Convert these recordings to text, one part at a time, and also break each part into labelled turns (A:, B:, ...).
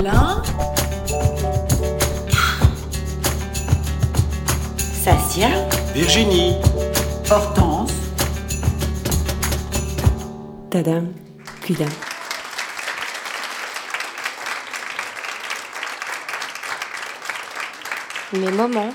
A: Alain Sasia
B: Virginie.
A: Hortense
C: Tadam, Cuidam.
D: Mes moments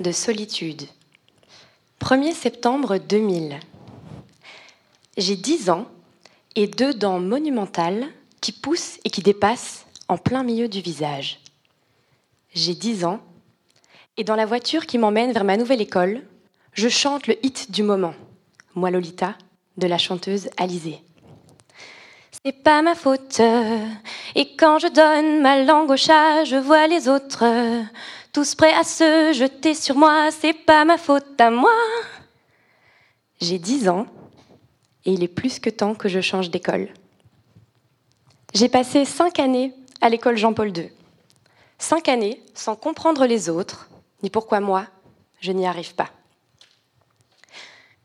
D: de solitude. 1er septembre 2000. J'ai 10 ans et deux dents monumentales qui poussent et qui dépassent en plein milieu du visage. J'ai 10 ans et dans la voiture qui m'emmène vers ma nouvelle école, je chante le hit du moment, Moi Lolita, de la chanteuse Alizée. C'est pas ma faute. Et quand je donne ma langue au chat, je vois les autres tous prêts à se jeter sur moi. C'est pas ma faute à moi. J'ai 10 ans et il est plus que temps que je change d'école. J'ai passé cinq années à l'école Jean-Paul II. Cinq années sans comprendre les autres, ni pourquoi moi, je n'y arrive pas.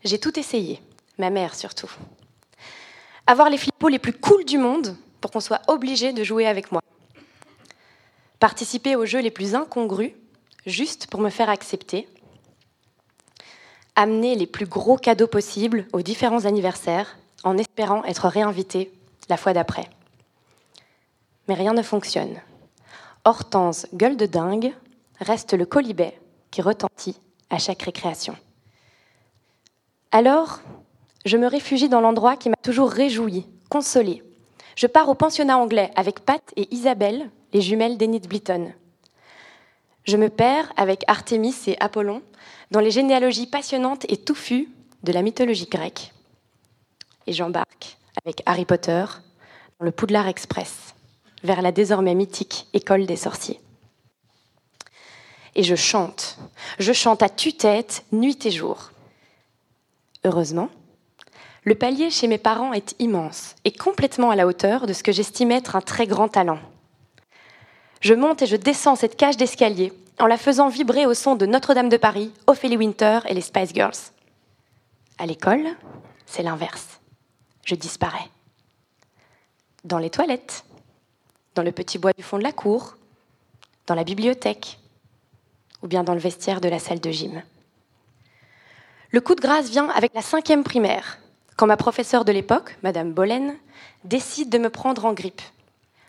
D: J'ai tout essayé, ma mère surtout. Avoir les flippos les plus cools du monde pour qu'on soit obligé de jouer avec moi. Participer aux jeux les plus incongrus, juste pour me faire accepter. Amener les plus gros cadeaux possibles aux différents anniversaires en espérant être réinvité la fois d'après. Mais rien ne fonctionne. Hortense, gueule de dingue, reste le colibet qui retentit à chaque récréation. Alors, je me réfugie dans l'endroit qui m'a toujours réjoui, consolée. Je pars au pensionnat anglais avec Pat et Isabelle, les jumelles d'Enid Blyton. Je me perds avec Artémis et Apollon dans les généalogies passionnantes et touffues de la mythologie grecque. Et j'embarque avec Harry Potter dans le Poudlard Express vers la désormais mythique école des sorciers. Et je chante, je chante à tue-tête, nuit et jour. Heureusement, le palier chez mes parents est immense et complètement à la hauteur de ce que j'estime être un très grand talent. Je monte et je descends cette cage d'escalier en la faisant vibrer au son de Notre-Dame de Paris, Ophélie Winter et les Spice Girls. À l'école, c'est l'inverse. Je disparais. Dans les toilettes, dans le petit bois du fond de la cour, dans la bibliothèque, ou bien dans le vestiaire de la salle de gym. Le coup de grâce vient avec la cinquième primaire, quand ma professeure de l'époque, Madame Bolen, décide de me prendre en grippe.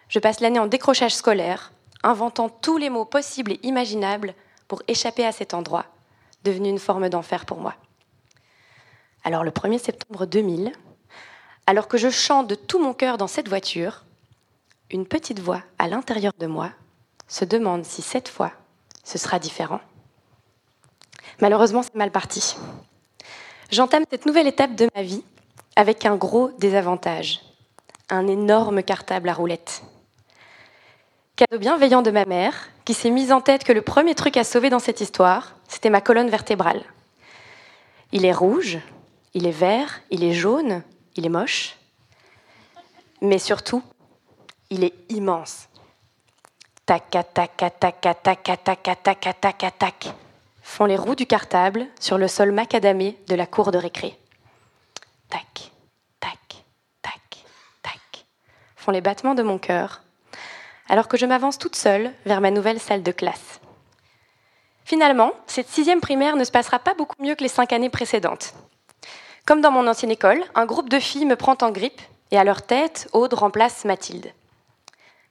D: Je passe l'année en décrochage scolaire, inventant tous les mots possibles et imaginables pour échapper à cet endroit, devenu une forme d'enfer pour moi. Alors le 1er septembre 2000, alors que je chante de tout mon cœur dans cette voiture, une petite voix à l'intérieur de moi se demande si cette fois ce sera différent. Malheureusement, c'est mal parti. J'entame cette nouvelle étape de ma vie avec un gros désavantage, un énorme cartable à roulettes. Cadeau bienveillant de ma mère, qui s'est mise en tête que le premier truc à sauver dans cette histoire, c'était ma colonne vertébrale. Il est rouge, il est vert, il est jaune, il est moche, mais surtout, il est immense. Tac, tac, tac, tac, tac, tac, tac, tac, tac, tac, font les roues du cartable sur le sol macadamé de la cour de récré. Tac, tac, tac, tac, font les battements de mon cœur, alors que je m'avance toute seule vers ma nouvelle salle de classe. Finalement, cette sixième primaire ne se passera pas beaucoup mieux que les cinq années précédentes. Comme dans mon ancienne école, un groupe de filles me prend en grippe et à leur tête, Aude remplace Mathilde.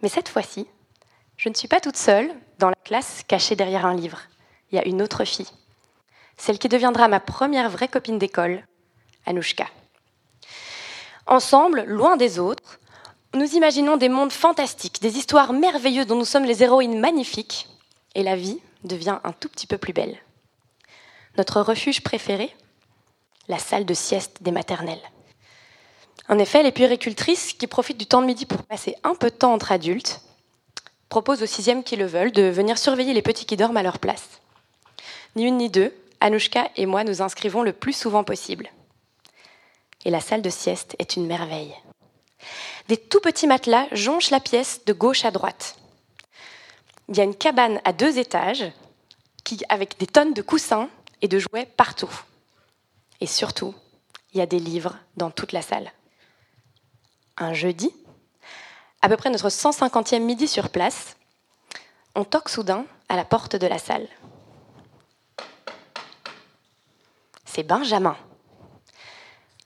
D: Mais cette fois-ci, je ne suis pas toute seule dans la classe cachée derrière un livre. Il y a une autre fille, celle qui deviendra ma première vraie copine d'école, Anouchka. Ensemble, loin des autres, nous imaginons des mondes fantastiques, des histoires merveilleuses dont nous sommes les héroïnes magnifiques, et la vie devient un tout petit peu plus belle. Notre refuge préféré La salle de sieste des maternelles. En effet, les puéricultrices, qui profitent du temps de midi pour passer un peu de temps entre adultes, proposent aux sixièmes qui le veulent de venir surveiller les petits qui dorment à leur place. Ni une ni deux, Anouchka et moi nous inscrivons le plus souvent possible. Et la salle de sieste est une merveille. Des tout petits matelas jonchent la pièce de gauche à droite. Il y a une cabane à deux étages qui, avec des tonnes de coussins et de jouets partout. Et surtout, il y a des livres dans toute la salle. Un jeudi, à peu près notre 150e midi sur place, on toque soudain à la porte de la salle. C'est Benjamin.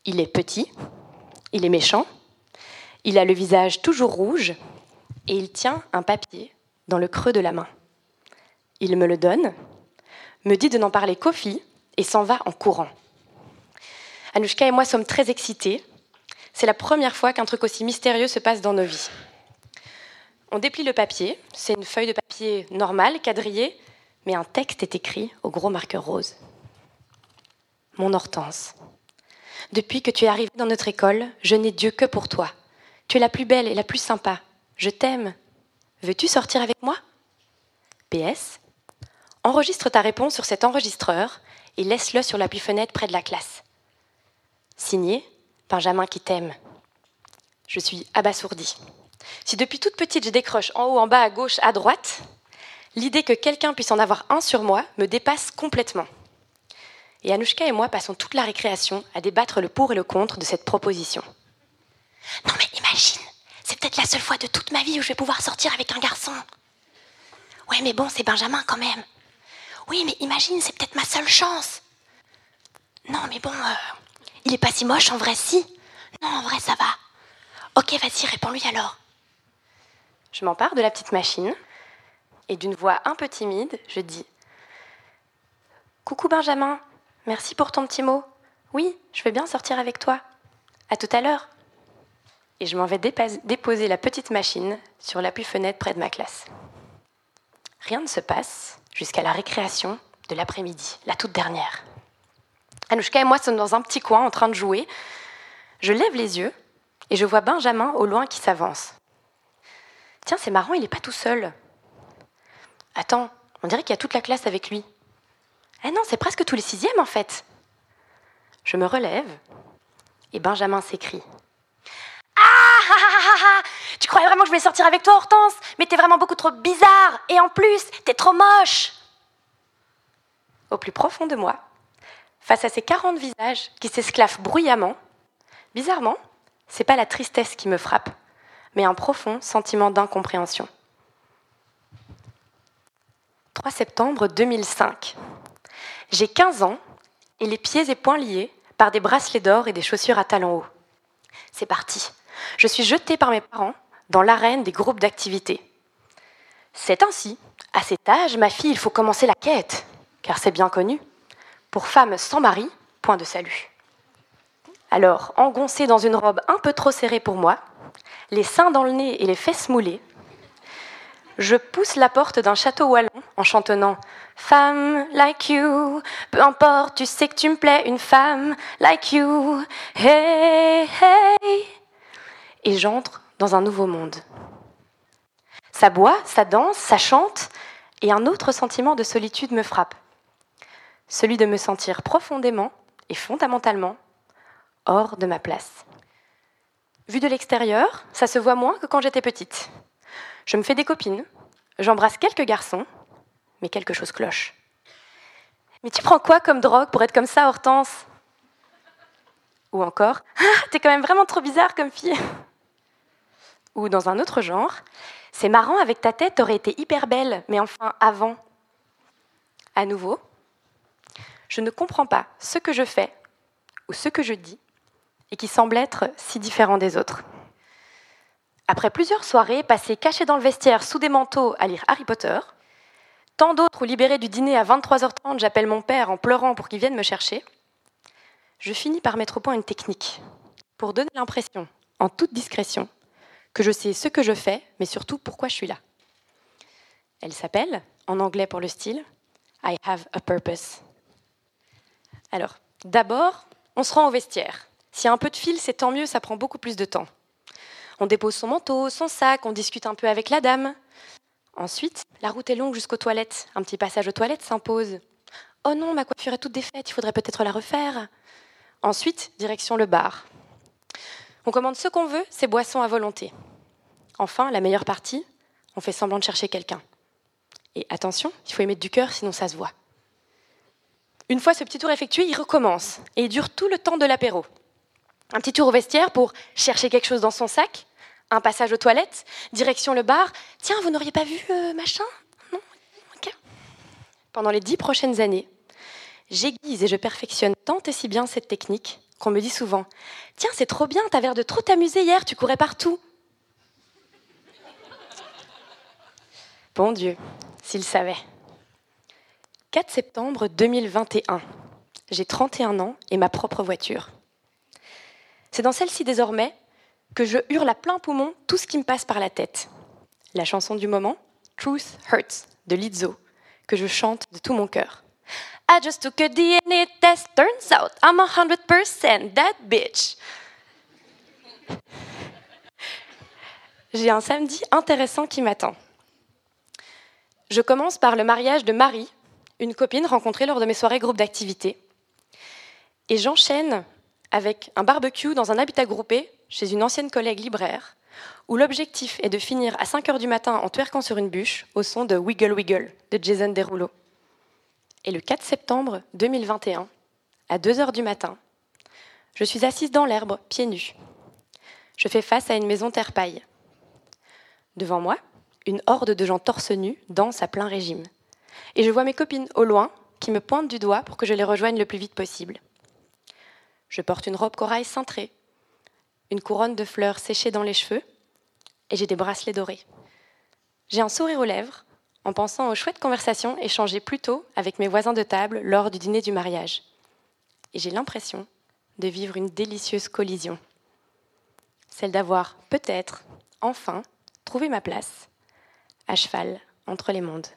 D: Il est petit, il est méchant, il a le visage toujours rouge et il tient un papier dans le creux de la main. Il me le donne, me dit de n'en parler qu'aux filles et s'en va en courant. Anouchka et moi sommes très excités. C'est la première fois qu'un truc aussi mystérieux se passe dans nos vies. On déplie le papier, c'est une feuille de papier normale, quadrillée, mais un texte est écrit au gros marqueur rose. Mon Hortense, depuis que tu es arrivée dans notre école, je n'ai Dieu que pour toi. Tu es la plus belle et la plus sympa. Je t'aime. Veux-tu sortir avec moi? PS. Enregistre ta réponse sur cet enregistreur et laisse-le sur l'appui-fenêtre près de la classe. Signé Benjamin qui t'aime. Je suis abasourdie. Si depuis toute petite je décroche en haut, en bas, à gauche, à droite, l'idée que quelqu'un puisse en avoir un sur moi me dépasse complètement. Et Anouchka et moi passons toute la récréation à débattre le pour et le contre de cette proposition.
B: Non mais imagine, c'est peut-être la seule fois de toute ma vie où je vais pouvoir sortir avec un garçon. Ouais mais bon, c'est Benjamin quand même. Oui mais imagine, c'est peut-être ma seule chance. Non mais bon, euh, il est pas si moche en vrai si. Non en vrai ça va. Ok vas-y, réponds-lui alors.
D: Je m'empare de la petite machine et d'une voix un peu timide, je dis Coucou Benjamin, Merci pour ton petit mot. Oui, je vais bien sortir avec toi. À tout à l'heure. Et je m'en vais déposer la petite machine sur l'appui-fenêtre près de ma classe. Rien ne se passe jusqu'à la récréation de l'après-midi, la toute dernière. Anouchka et moi sommes dans un petit coin en train de jouer. Je lève les yeux et je vois Benjamin au loin qui s'avance. Tiens, c'est marrant, il n'est pas tout seul. Attends, on dirait qu'il y a toute la classe avec lui. Eh non, c'est presque tous les sixièmes en fait. Je me relève et Benjamin s'écrie.
B: Ah, ah, ah, ah, ah Tu croyais vraiment que je voulais sortir avec toi, Hortense? Mais t'es vraiment beaucoup trop bizarre Et en plus, t'es trop moche
D: Au plus profond de moi, face à ces quarante visages qui s'esclaffent bruyamment, bizarrement, c'est pas la tristesse qui me frappe, mais un profond sentiment d'incompréhension. 3 septembre 2005. J'ai 15 ans et les pieds et poings liés par des bracelets d'or et des chaussures à talons hauts. C'est parti. Je suis jetée par mes parents dans l'arène des groupes d'activité. C'est ainsi, à cet âge, ma fille, il faut commencer la quête, car c'est bien connu. Pour femme sans mari, point de salut. Alors, engoncée dans une robe un peu trop serrée pour moi, les seins dans le nez et les fesses moulées, je pousse la porte d'un château wallon en chantonnant Femme like you, peu importe, tu sais que tu me plais, une femme like you, hey, hey. Et j'entre dans un nouveau monde. Ça boit, ça danse, ça chante, et un autre sentiment de solitude me frappe. Celui de me sentir profondément et fondamentalement hors de ma place. Vu de l'extérieur, ça se voit moins que quand j'étais petite. Je me fais des copines, j'embrasse quelques garçons, mais quelque chose cloche. Mais tu prends quoi comme drogue pour être comme ça, Hortense? Ou encore, ah, t'es quand même vraiment trop bizarre comme fille. Ou dans un autre genre, c'est marrant, avec ta tête, t'aurais été hyper belle, mais enfin avant. À nouveau, je ne comprends pas ce que je fais ou ce que je dis et qui semble être si différent des autres. Après plusieurs soirées passées cachées dans le vestiaire sous des manteaux à lire Harry Potter, tant d'autres où libérés du dîner à 23h30, j'appelle mon père en pleurant pour qu'il vienne me chercher, je finis par mettre au point une technique pour donner l'impression, en toute discrétion, que je sais ce que je fais, mais surtout pourquoi je suis là. Elle s'appelle, en anglais pour le style, I have a purpose. Alors, d'abord, on se rend au vestiaire. S'il y a un peu de fil, c'est tant mieux, ça prend beaucoup plus de temps. On dépose son manteau, son sac, on discute un peu avec la dame. Ensuite, la route est longue jusqu'aux toilettes. Un petit passage aux toilettes s'impose. Oh non, ma coiffure est toute défaite, il faudrait peut-être la refaire. Ensuite, direction le bar. On commande ce qu'on veut, c'est boissons à volonté. Enfin, la meilleure partie, on fait semblant de chercher quelqu'un. Et attention, il faut émettre du cœur, sinon ça se voit. Une fois ce petit tour effectué, il recommence et il dure tout le temps de l'apéro. Un petit tour au vestiaire pour chercher quelque chose dans son sac, Un passage aux toilettes, direction le bar. Tiens, vous n'auriez pas vu euh, machin? Non? Ok. Pendant les dix prochaines années, j'aiguise et je perfectionne tant et si bien cette technique qu'on me dit souvent Tiens, c'est trop bien, t'as l'air de trop t'amuser hier, tu courais partout. Bon Dieu, s'il savait. 4 septembre 2021. J'ai 31 ans et ma propre voiture. C'est dans celle-ci désormais que je hurle à plein poumon tout ce qui me passe par la tête. La chanson du moment, Truth Hurts, de Lizzo, que je chante de tout mon cœur. I just took a DNA test, turns out I'm a 100% that bitch. J'ai un samedi intéressant qui m'attend. Je commence par le mariage de Marie, une copine rencontrée lors de mes soirées groupe d'activités. Et j'enchaîne avec un barbecue dans un habitat groupé chez une ancienne collègue libraire, où l'objectif est de finir à 5 heures du matin en twerkant sur une bûche au son de Wiggle Wiggle de Jason Derulo. Et le 4 septembre 2021, à 2 heures du matin, je suis assise dans l'herbe, pieds nus. Je fais face à une maison terre-paille. Devant moi, une horde de gens torse nus dansent à plein régime. Et je vois mes copines au loin qui me pointent du doigt pour que je les rejoigne le plus vite possible. Je porte une robe corail cintrée, une couronne de fleurs séchée dans les cheveux, et j'ai des bracelets dorés. J'ai un sourire aux lèvres en pensant aux chouettes conversations échangées plus tôt avec mes voisins de table lors du dîner du mariage. Et j'ai l'impression de vivre une délicieuse collision. Celle d'avoir peut-être, enfin, trouvé ma place à cheval entre les mondes.